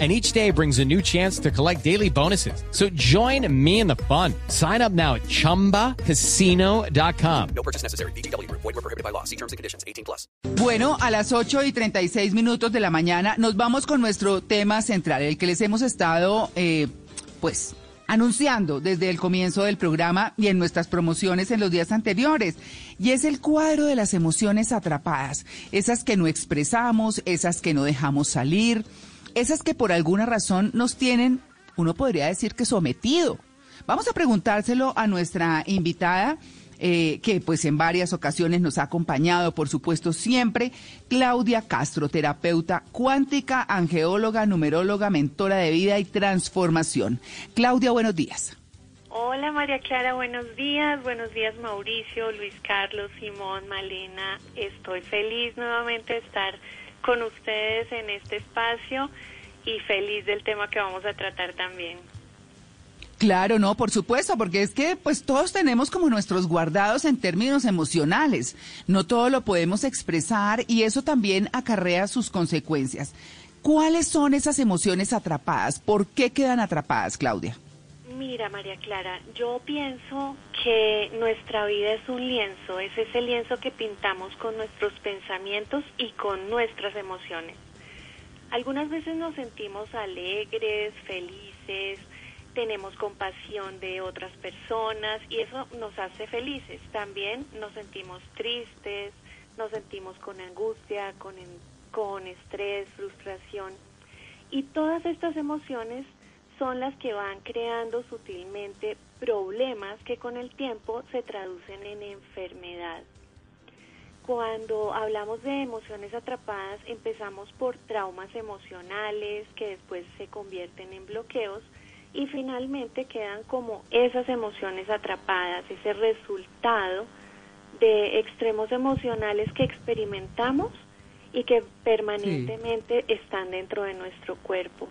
And each day brings a new chance to collect daily bonuses. So join me in the fun. Sign up now at chumbacasino.com. No purchase necessary. BGW. Void were prohibited by law. See terms and conditions. 18 plus. Bueno, a las 8 y 36 minutos de la mañana nos vamos con nuestro tema central, el que les hemos estado, eh, pues, anunciando desde el comienzo del programa y en nuestras promociones en los días anteriores. Y es el cuadro de las emociones atrapadas, esas que no expresamos, esas que no dejamos salir, esas que por alguna razón nos tienen, uno podría decir que sometido. Vamos a preguntárselo a nuestra invitada eh, que pues en varias ocasiones nos ha acompañado, por supuesto, siempre, Claudia Castro, terapeuta cuántica, angeóloga, numeróloga, mentora de vida y transformación. Claudia, buenos días. Hola María Clara, buenos días. Buenos días Mauricio, Luis Carlos, Simón, Malena. Estoy feliz nuevamente de estar con ustedes en este espacio y feliz del tema que vamos a tratar también. Claro, no, por supuesto, porque es que pues todos tenemos como nuestros guardados en términos emocionales. No todo lo podemos expresar y eso también acarrea sus consecuencias. ¿Cuáles son esas emociones atrapadas? ¿Por qué quedan atrapadas, Claudia? Mira, María Clara, yo pienso que nuestra vida es un lienzo, es ese lienzo que pintamos con nuestros pensamientos y con nuestras emociones. Algunas veces nos sentimos alegres, felices, tenemos compasión de otras personas y eso nos hace felices. También nos sentimos tristes, nos sentimos con angustia, con, con estrés, frustración. Y todas estas emociones son las que van creando sutilmente problemas que con el tiempo se traducen en enfermedad. Cuando hablamos de emociones atrapadas, empezamos por traumas emocionales que después se convierten en bloqueos y finalmente quedan como esas emociones atrapadas, ese resultado de extremos emocionales que experimentamos y que permanentemente están dentro de nuestro cuerpo.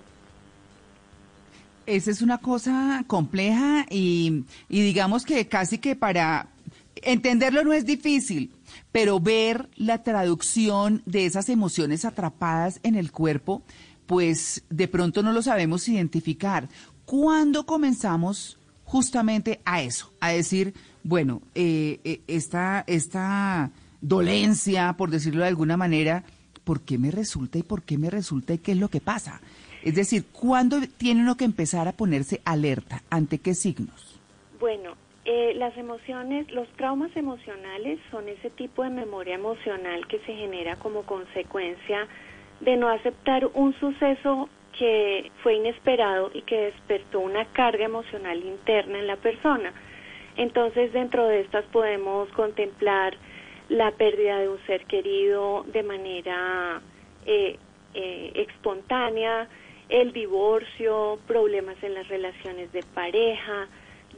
Esa es una cosa compleja y, digamos que casi que para entenderlo no es difícil, pero ver la traducción de esas emociones atrapadas en el cuerpo, pues de pronto no lo sabemos identificar. ¿Cuándo comenzamos justamente a eso? A decir, bueno, eh, eh, esta, esta dolencia, por decirlo de alguna manera, ¿por qué me resulta y por qué me resulta y qué es lo que pasa? Es decir, ¿cuándo tiene uno que empezar a ponerse alerta? ¿Ante qué signos? Bueno, eh, las emociones, los traumas emocionales son ese tipo de memoria emocional que se genera como consecuencia de no aceptar un suceso que fue inesperado y que despertó una carga emocional interna en la persona. Entonces, dentro de estas podemos contemplar la pérdida de un ser querido de manera eh, eh, espontánea, el divorcio, problemas en las relaciones de pareja,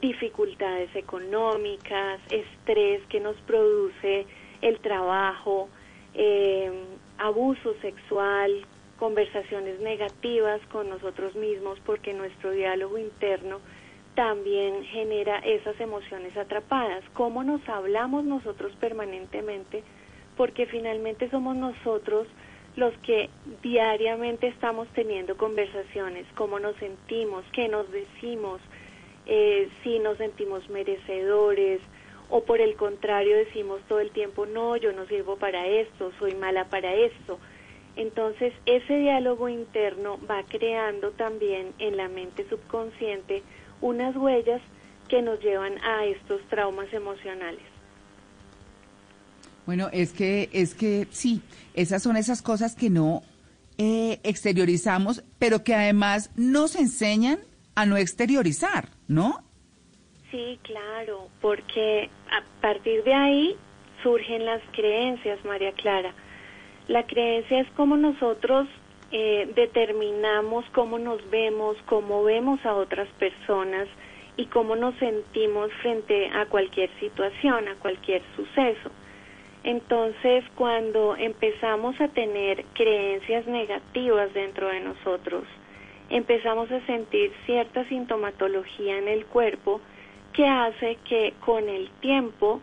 dificultades económicas, estrés que nos produce el trabajo, eh, abuso sexual, conversaciones negativas con nosotros mismos porque nuestro diálogo interno también genera esas emociones atrapadas. ¿Cómo nos hablamos nosotros permanentemente? Porque finalmente somos nosotros los que diariamente estamos teniendo conversaciones, cómo nos sentimos, qué nos decimos, eh, si nos sentimos merecedores o por el contrario decimos todo el tiempo, no, yo no sirvo para esto, soy mala para esto entonces, ese diálogo interno va creando también en la mente subconsciente unas huellas que nos llevan a estos traumas emocionales. Bueno, es que, es que sí, esas son esas cosas que no eh, exteriorizamos, pero que además nos enseñan a no exteriorizar, ¿no? Sí, claro, porque a partir de ahí surgen las creencias, María Clara. La creencia es cómo nosotros eh, determinamos cómo nos vemos, cómo vemos a otras personas y cómo nos sentimos frente a cualquier situación, a cualquier suceso. Entonces, cuando empezamos a tener creencias negativas dentro de nosotros, empezamos a sentir cierta sintomatología en el cuerpo que hace que con el tiempo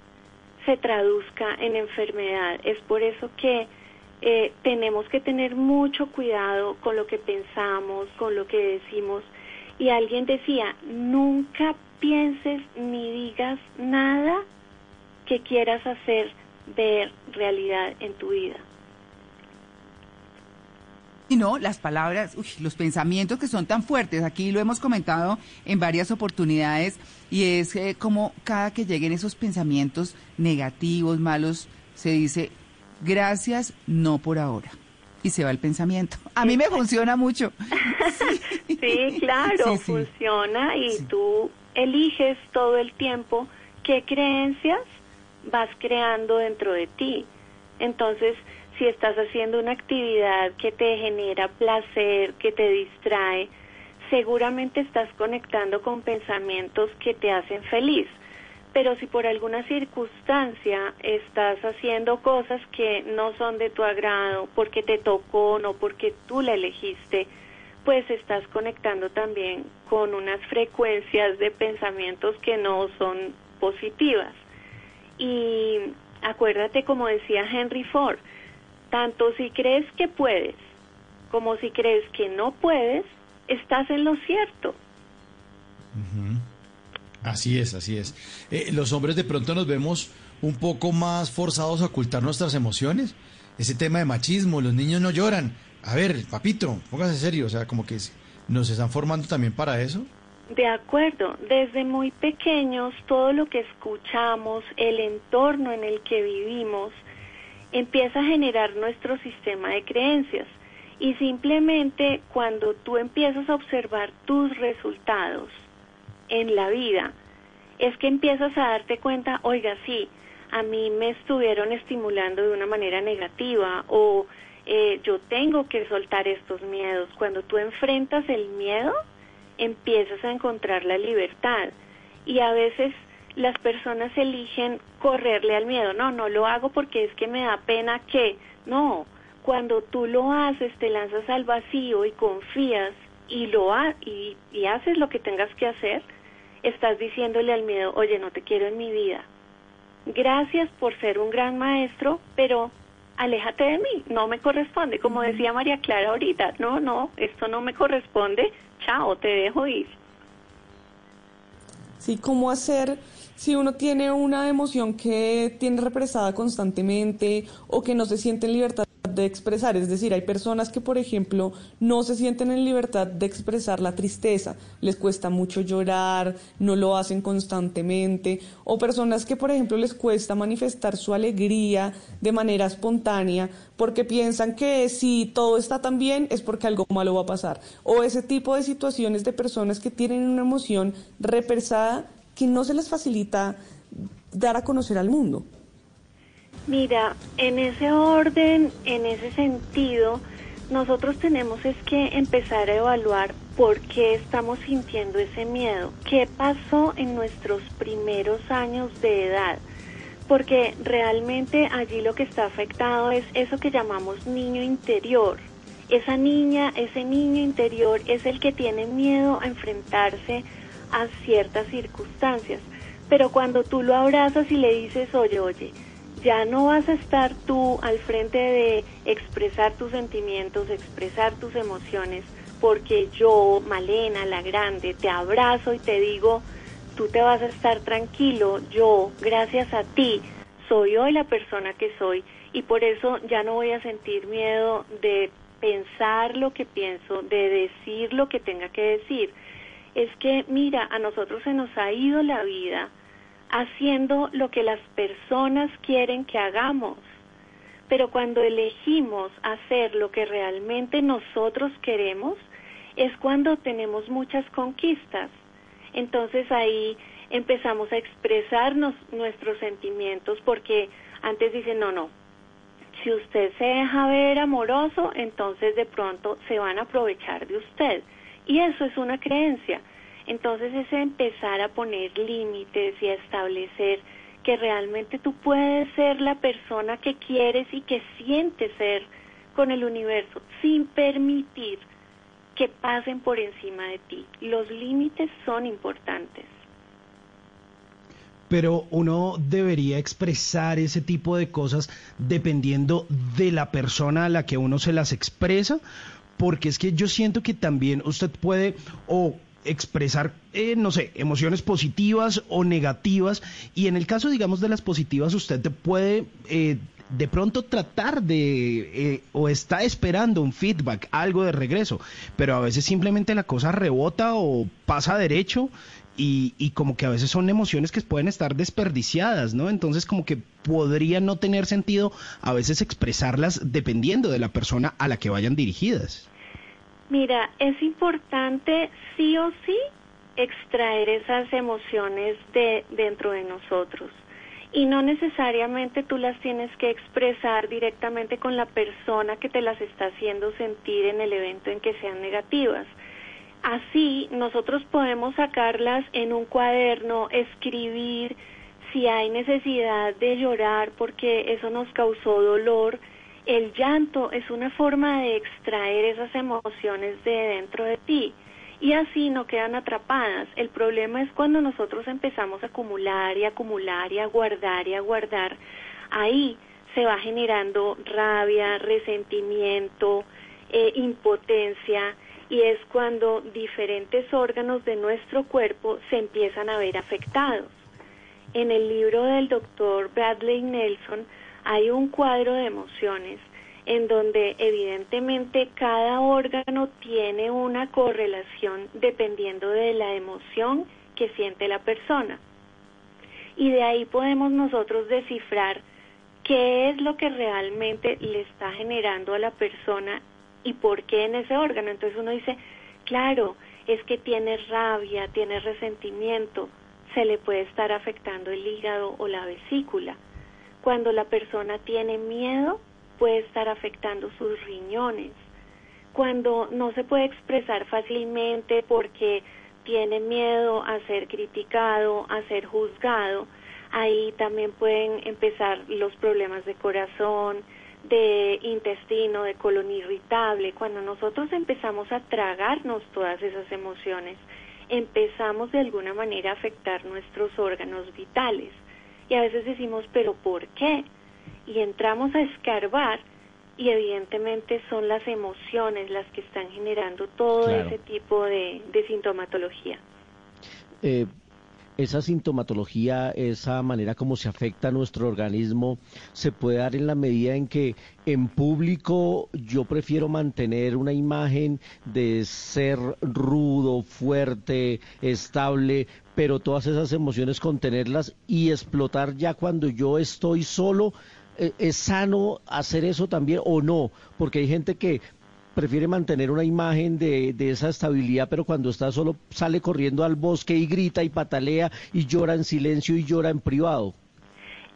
se traduzca en enfermedad. Es por eso que eh, tenemos que tener mucho cuidado con lo que pensamos, con lo que decimos. Y alguien decía, nunca pienses ni digas nada que quieras hacer ver realidad en tu vida. Y no, las palabras, uy, los pensamientos que son tan fuertes, aquí lo hemos comentado en varias oportunidades, y es eh, como cada que lleguen esos pensamientos negativos, malos, se dice, gracias, no por ahora. Y se va el pensamiento. A mí me funciona mucho. Sí, claro, funciona y tú eliges todo el tiempo qué creencias vas creando dentro de ti. Entonces, si estás haciendo una actividad que te genera placer, que te distrae, seguramente estás conectando con pensamientos que te hacen feliz. Pero si por alguna circunstancia estás haciendo cosas que no son de tu agrado, porque te tocó, no porque tú la elegiste, pues estás conectando también con unas frecuencias de pensamientos que no son positivas. Y acuérdate, como decía Henry Ford, tanto si crees que puedes como si crees que no puedes, estás en lo cierto. Así es, así es. Eh, los hombres de pronto nos vemos un poco más forzados a ocultar nuestras emociones. Ese tema de machismo, los niños no lloran. A ver, papito, póngase serio, o sea, como que nos están formando también para eso. De acuerdo, desde muy pequeños todo lo que escuchamos, el entorno en el que vivimos, empieza a generar nuestro sistema de creencias. Y simplemente cuando tú empiezas a observar tus resultados en la vida, es que empiezas a darte cuenta, oiga, sí, a mí me estuvieron estimulando de una manera negativa o eh, yo tengo que soltar estos miedos. Cuando tú enfrentas el miedo, empiezas a encontrar la libertad. Y a veces las personas eligen correrle al miedo. No, no lo hago porque es que me da pena que. No, cuando tú lo haces, te lanzas al vacío y confías y lo ha y, y haces lo que tengas que hacer, estás diciéndole al miedo, oye, no te quiero en mi vida. Gracias por ser un gran maestro, pero aléjate de mí, no me corresponde. Como decía María Clara ahorita, no, no, esto no me corresponde, chao, te dejo ir. Sí, ¿cómo hacer si uno tiene una emoción que tiene represada constantemente o que no se siente en libertad de expresar. Es decir, hay personas que, por ejemplo, no se sienten en libertad de expresar la tristeza, les cuesta mucho llorar, no lo hacen constantemente, o personas que, por ejemplo, les cuesta manifestar su alegría de manera espontánea porque piensan que si todo está tan bien es porque algo malo va a pasar, o ese tipo de situaciones de personas que tienen una emoción represada que no se les facilita dar a conocer al mundo. Mira, en ese orden, en ese sentido, nosotros tenemos es que empezar a evaluar por qué estamos sintiendo ese miedo, qué pasó en nuestros primeros años de edad, porque realmente allí lo que está afectado es eso que llamamos niño interior. Esa niña, ese niño interior es el que tiene miedo a enfrentarse a ciertas circunstancias, pero cuando tú lo abrazas y le dices, oye, oye, ya no vas a estar tú al frente de expresar tus sentimientos, expresar tus emociones, porque yo, Malena, la grande, te abrazo y te digo, tú te vas a estar tranquilo, yo, gracias a ti, soy hoy la persona que soy y por eso ya no voy a sentir miedo de pensar lo que pienso, de decir lo que tenga que decir. Es que, mira, a nosotros se nos ha ido la vida haciendo lo que las personas quieren que hagamos. Pero cuando elegimos hacer lo que realmente nosotros queremos, es cuando tenemos muchas conquistas. Entonces ahí empezamos a expresarnos nuestros sentimientos porque antes dicen, no, no, si usted se deja ver amoroso, entonces de pronto se van a aprovechar de usted. Y eso es una creencia. Entonces es empezar a poner límites y a establecer que realmente tú puedes ser la persona que quieres y que sientes ser con el universo sin permitir que pasen por encima de ti. Los límites son importantes. Pero uno debería expresar ese tipo de cosas dependiendo de la persona a la que uno se las expresa, porque es que yo siento que también usted puede o expresar, eh, no sé, emociones positivas o negativas. Y en el caso, digamos, de las positivas, usted puede eh, de pronto tratar de, eh, o está esperando un feedback, algo de regreso, pero a veces simplemente la cosa rebota o pasa derecho. Y, y como que a veces son emociones que pueden estar desperdiciadas, ¿no? Entonces como que podría no tener sentido a veces expresarlas dependiendo de la persona a la que vayan dirigidas. Mira, es importante sí o sí extraer esas emociones de dentro de nosotros y no necesariamente tú las tienes que expresar directamente con la persona que te las está haciendo sentir en el evento en que sean negativas. Así nosotros podemos sacarlas en un cuaderno, escribir si hay necesidad de llorar porque eso nos causó dolor, el llanto es una forma de extraer esas emociones de dentro de ti y así no quedan atrapadas. El problema es cuando nosotros empezamos a acumular y acumular y a guardar y a guardar. Ahí se va generando rabia, resentimiento, eh, impotencia y es cuando diferentes órganos de nuestro cuerpo se empiezan a ver afectados. En el libro del doctor Bradley Nelson hay un cuadro de emociones en donde evidentemente cada órgano tiene una correlación dependiendo de la emoción que siente la persona. Y de ahí podemos nosotros descifrar qué es lo que realmente le está generando a la persona y por qué en ese órgano. Entonces uno dice, claro, es que tiene rabia, tiene resentimiento, se le puede estar afectando el hígado o la vesícula. Cuando la persona tiene miedo, puede estar afectando sus riñones. Cuando no se puede expresar fácilmente porque tiene miedo a ser criticado, a ser juzgado, ahí también pueden empezar los problemas de corazón, de intestino, de colon irritable. Cuando nosotros empezamos a tragarnos todas esas emociones, empezamos de alguna manera a afectar nuestros órganos vitales. Y a veces decimos, pero ¿por qué? Y entramos a escarbar y evidentemente son las emociones las que están generando todo ese tipo de, sintomatología. Eh, esa sintomatología, esa manera como se afecta a nuestro organismo, se puede dar en la medida en que en público yo prefiero mantener una imagen de ser rudo, fuerte, estable, pero todas esas emociones contenerlas y explotar ya cuando yo estoy solo. Eh, ¿Es sano hacer eso también o no? Porque hay gente que prefiere mantener una imagen de, esa estabilidad, pero cuando está solo sale corriendo al bosque y grita y patalea y llora en silencio y llora en privado.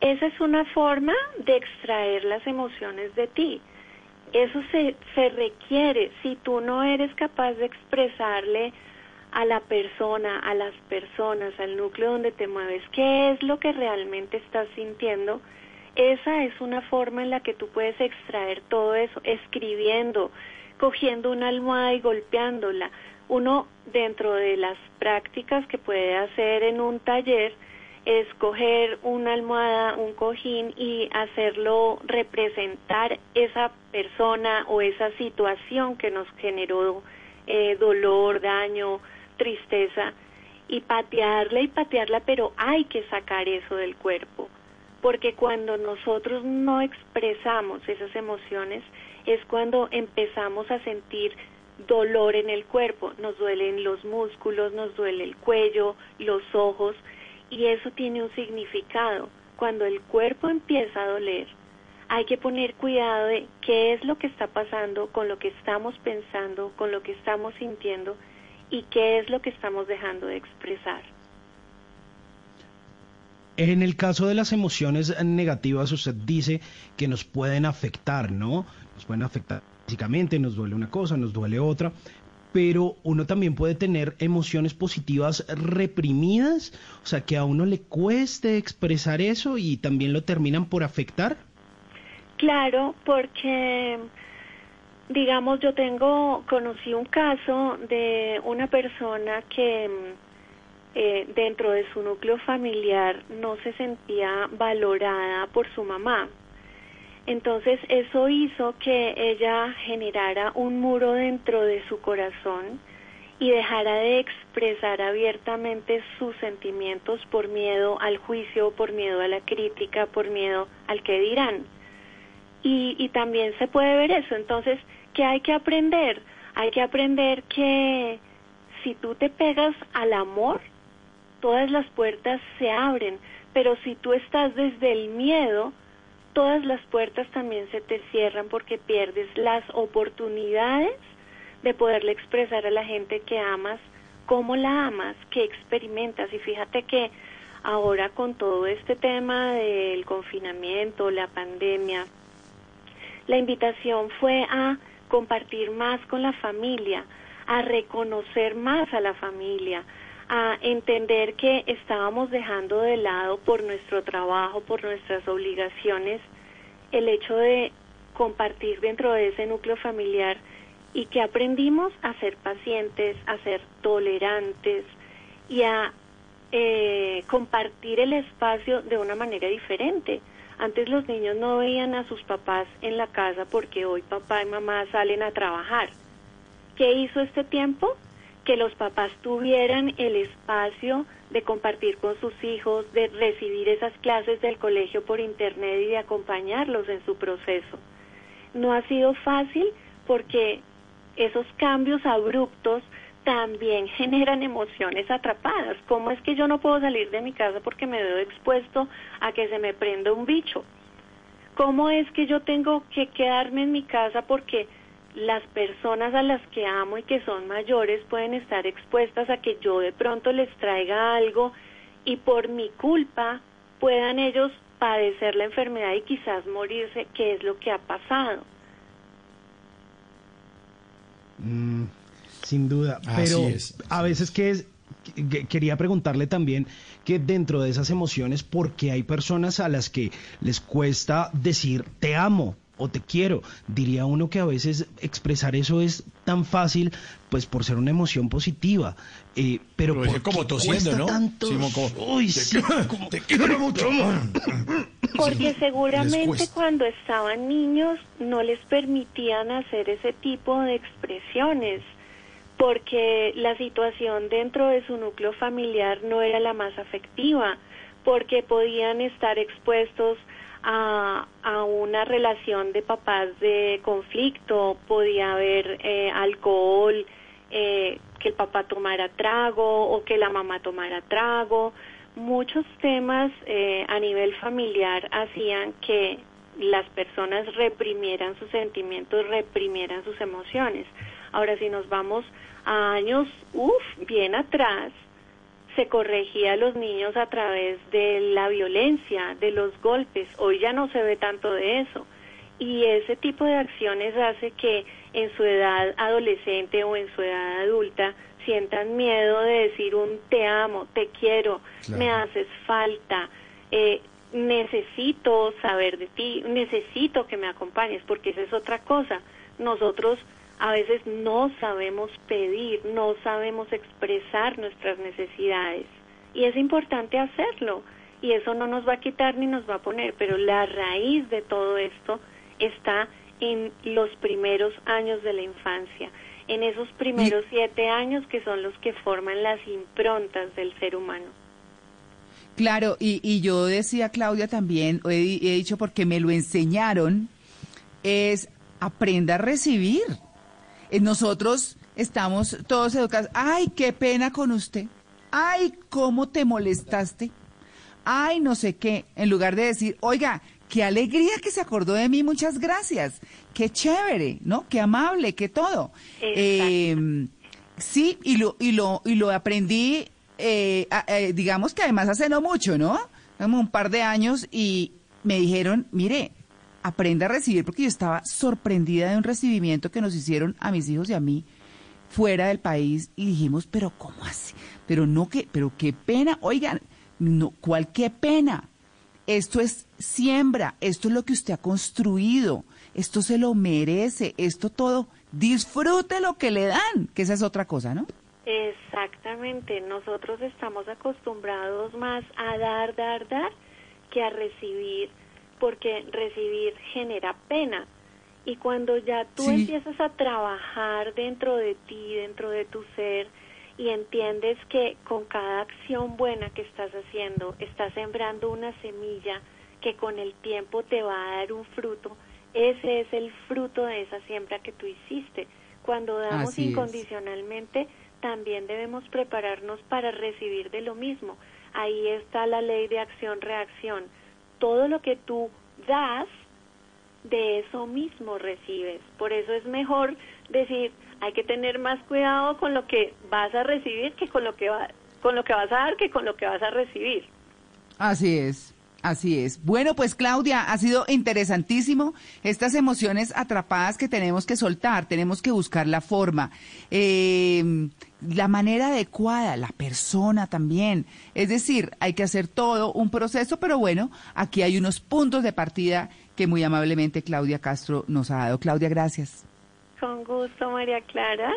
Esa es una forma de extraer las emociones de ti. Eso se, se requiere. Si tú no eres capaz de expresarle a la persona, a las personas, al núcleo donde te mueves, qué es lo que realmente estás sintiendo, esa es una forma en la que tú puedes extraer todo eso, escribiendo, cogiendo una almohada y golpeándola. Uno dentro de las prácticas que puede hacer en un taller es coger una almohada, un cojín y hacerlo representar esa persona o esa situación que nos generó eh, dolor, daño, tristeza y patearla y patearla, pero hay que sacar eso del cuerpo, porque cuando nosotros no expresamos esas emociones, es cuando empezamos a sentir dolor en el cuerpo, nos duelen los músculos, nos duele el cuello, los ojos, y eso tiene un significado. Cuando el cuerpo empieza a doler, hay que poner cuidado de qué es lo que está pasando con lo que estamos pensando, con lo que estamos sintiendo y qué es lo que estamos dejando de expresar. En el caso de las emociones negativas, usted dice que nos pueden afectar, ¿no? Nos pueden afectar físicamente, nos duele una cosa, nos duele otra, pero uno también puede tener emociones positivas reprimidas, o sea, que a uno le cueste expresar eso y también lo terminan por afectar. Claro, porque digamos yo tengo conocí un caso de una persona que eh, dentro de su núcleo familiar no se sentía valorada por su mamá. Entonces eso hizo que ella generara un muro dentro de su corazón y dejara de expresar abiertamente sus sentimientos por miedo al juicio, por miedo a la crítica, por miedo al que dirán. Y, y también se puede ver eso. Entonces, ¿qué hay que aprender? Hay que aprender que si tú te pegas al amor, todas las puertas se abren, pero si tú estás desde el miedo, todas las puertas también se te cierran porque pierdes las oportunidades de poderle expresar a la gente que amas cómo la amas, qué experimentas. Y fíjate que ahora con todo este tema del confinamiento, la pandemia, la invitación fue a compartir más con la familia, a reconocer más a la familia, a entender que estábamos dejando de lado por nuestro trabajo, por nuestras obligaciones, el hecho de compartir dentro de ese núcleo familiar y que aprendimos a ser pacientes, a ser tolerantes y a eh, compartir el espacio de una manera diferente. Antes los niños no veían a sus papás en la casa porque hoy papá y mamá salen a trabajar. ¿Qué hizo este tiempo? Que los papás tuvieran el espacio de compartir con sus hijos, de recibir esas clases del colegio por internet y de acompañarlos en su proceso. No ha sido fácil porque esos cambios abruptos también generan emociones atrapadas. ¿Cómo es que yo no puedo salir de mi casa porque me veo expuesto a que se me prenda un bicho? ¿Cómo es que yo tengo que quedarme en mi casa porque las personas a las que amo y que son mayores pueden estar expuestas a que yo de pronto les traiga algo y por mi culpa puedan ellos padecer la enfermedad y quizás morirse, que es lo que ha pasado. Mm, sin duda, pero a veces que es, quería preguntarle también que dentro de esas emociones, porque hay personas a las que les cuesta decir te amo, o te quiero. Diría uno que a veces expresar eso es tan fácil, pues por ser una emoción positiva. Eh, pero, como tosiendo, ¿no? Tanto? Uy, sí, te quiero mucho. Porque seguramente cuando estaban niños no les permitían hacer ese tipo de expresiones, porque la situación dentro de su núcleo familiar no era la más afectiva, porque podían estar expuestos a, a una relación de papás de conflicto, podía haber eh, alcohol, eh, que el papá tomara trago o que la mamá tomara trago. Muchos temas eh, a nivel familiar hacían que las personas reprimieran sus sentimientos, reprimieran sus emociones. Ahora, si nos vamos a años, uff, bien atrás, se corregía a los niños a través de la violencia, de los golpes. Hoy ya no se ve tanto de eso. Y ese tipo de acciones hace que en su edad adolescente o en su edad adulta sientan miedo de decir un te amo, te quiero, me haces falta, eh, necesito saber de ti, necesito que me acompañes, porque esa es otra cosa. Nosotros a veces no sabemos pedir, no sabemos expresar nuestras necesidades. Y es importante hacerlo. Y eso no nos va a quitar ni nos va a poner. Pero la raíz de todo esto está en los primeros años de la infancia. En esos primeros siete años que son los que forman las improntas del ser humano. Claro, y, y yo decía, Claudia, también, he, he dicho porque me lo enseñaron, es aprenda a recibir nosotros estamos todos educados. Ay, qué pena con usted. Ay, cómo te molestaste. Ay, no sé qué. En lugar de decir, oiga, qué alegría que se acordó de mí, muchas gracias. Qué chévere, ¿no? Qué amable, qué todo. Eh, sí, y lo, y lo, y lo aprendí, eh, eh, digamos que además hace no mucho, ¿no? Como un par de años y me dijeron, mire, aprenda a recibir, porque yo estaba sorprendida de un recibimiento que nos hicieron a mis hijos y a mí, fuera del país y dijimos, pero ¿cómo así? Pero no que, pero qué pena, oigan, no, ¿cuál qué pena? Esto es siembra, esto es lo que usted ha construido, esto se lo merece, esto todo, disfrute lo que le dan, que esa es otra cosa, ¿no? Exactamente, nosotros estamos acostumbrados más a dar, dar, dar que a recibir, porque recibir genera pena. Y cuando ya tú Sí. empiezas a trabajar dentro de ti, dentro de tu ser, y entiendes que con cada acción buena que estás haciendo, estás sembrando una semilla que con el tiempo te va a dar un fruto, ese es el fruto de esa siembra que tú hiciste. Cuando damos Así es. incondicionalmente, también debemos prepararnos para recibir de lo mismo. Ahí está la ley de acción-reacción. Todo lo que tú das, de eso mismo recibes. Por eso es mejor decir, hay que tener más cuidado con lo que vas a recibir que con lo que va, con lo que vas a dar que con lo que vas a recibir. Así es, así es. Bueno, pues Claudia, ha sido interesantísimo estas emociones atrapadas que tenemos que soltar, tenemos que buscar la forma, eh, la manera adecuada, la persona también. Es decir, hay que hacer todo un proceso, pero bueno, aquí hay unos puntos de partida que muy amablemente Claudia Castro nos ha dado. Claudia, gracias. Con gusto, María Clara.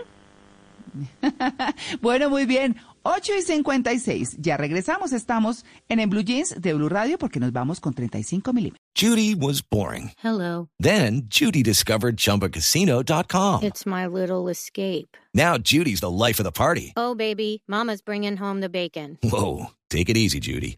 bueno, muy bien. 8 y 56. Ya regresamos. Estamos en En Blue Jeans de Blue Radio porque nos vamos con 35 milímetros. Judy was boring. Hello. Then Judy discovered ChumbaCasino.com. It's my little escape. Now Judy's the life of the party. Oh, baby, Mama's bringing home the bacon. Whoa, take it easy, Judy.